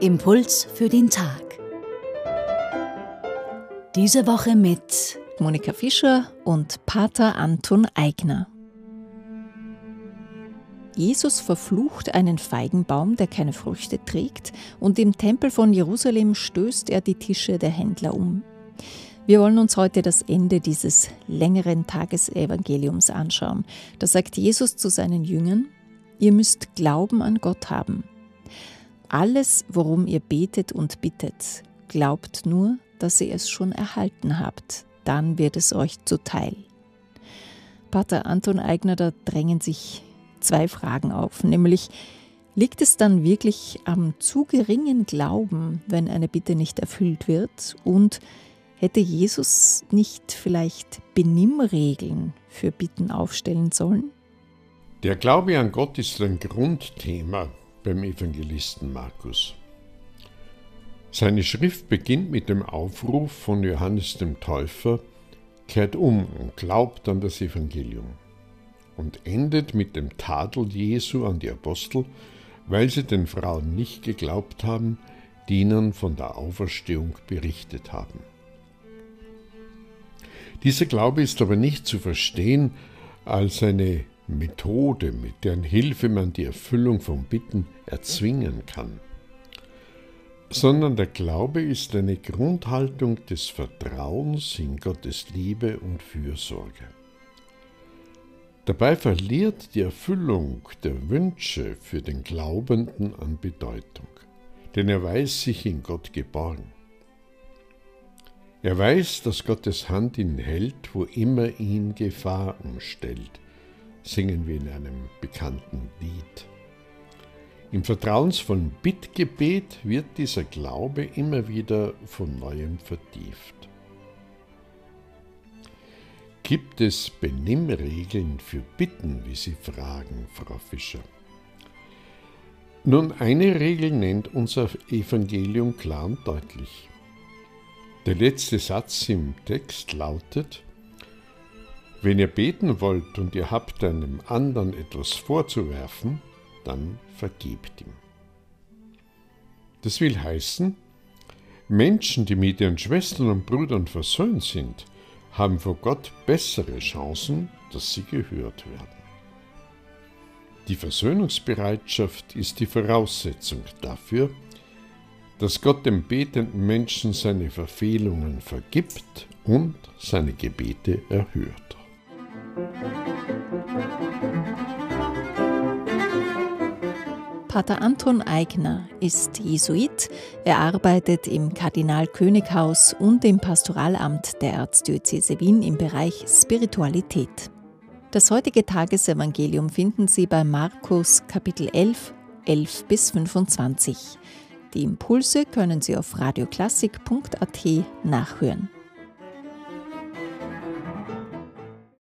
Impuls für den Tag. Diese Woche mit Monika Fischer und Pater Anton Eigner. Jesus verflucht einen Feigenbaum, der keine Früchte trägt, und im Tempel von Jerusalem stößt er die Tische der Händler um. Wir wollen uns heute das Ende dieses längeren Tagesevangeliums anschauen. Da sagt Jesus zu seinen Jüngern, ihr müsst Glauben an Gott haben. Alles, worum ihr betet und bittet, glaubt nur, dass ihr es schon erhalten habt, dann wird es euch zuteil. Pater Anton Eigner, da drängen sich zwei Fragen auf, nämlich liegt es dann wirklich am zu geringen Glauben, wenn eine Bitte nicht erfüllt wird und hätte Jesus nicht vielleicht Benimmregeln für Bitten aufstellen sollen? Der Glaube an Gott ist ein Grundthema beim Evangelisten Markus. Seine Schrift beginnt mit dem Aufruf von Johannes dem Täufer, kehrt um und glaubt an das Evangelium und endet mit dem Tadel Jesu an die Apostel, weil sie den Frauen nicht geglaubt haben, die ihnen von der Auferstehung berichtet haben. Dieser Glaube ist aber nicht zu verstehen als eine Methode, mit deren Hilfe man die Erfüllung von Bitten erzwingen kann, sondern der Glaube ist eine Grundhaltung des Vertrauens in Gottes Liebe und Fürsorge. Dabei verliert die Erfüllung der Wünsche für den Glaubenden an Bedeutung, denn er weiß sich in Gott geborgen. Er weiß, dass Gottes Hand ihn hält, wo immer ihn Gefahr umstellt, singen wir in einem bekannten Lied. Im vertrauensvollen Bittgebet wird dieser Glaube immer wieder von neuem vertieft. Gibt es Benimmregeln für Bitten, wie Sie fragen, Frau Fischer? Nun, eine Regel nennt unser Evangelium klar und deutlich. Der letzte Satz im Text lautet, wenn ihr beten wollt und ihr habt einem anderen etwas vorzuwerfen, dann vergebt ihm. Das will heißen, Menschen, die mit ihren Schwestern und Brüdern versöhnt sind, haben vor Gott bessere Chancen, dass sie gehört werden. Die Versöhnungsbereitschaft ist die Voraussetzung dafür, dass Gott dem betenden Menschen seine Verfehlungen vergibt und seine Gebete erhört. Pater Anton Eigner ist Jesuit. Er arbeitet im Kardinal-König-Haus und im Pastoralamt der Erzdiözese Wien im Bereich Spiritualität. Das heutige Tagesevangelium finden Sie bei Markus Kapitel 11, 11 bis 25. Die Impulse können Sie auf radioklassik.at nachhören.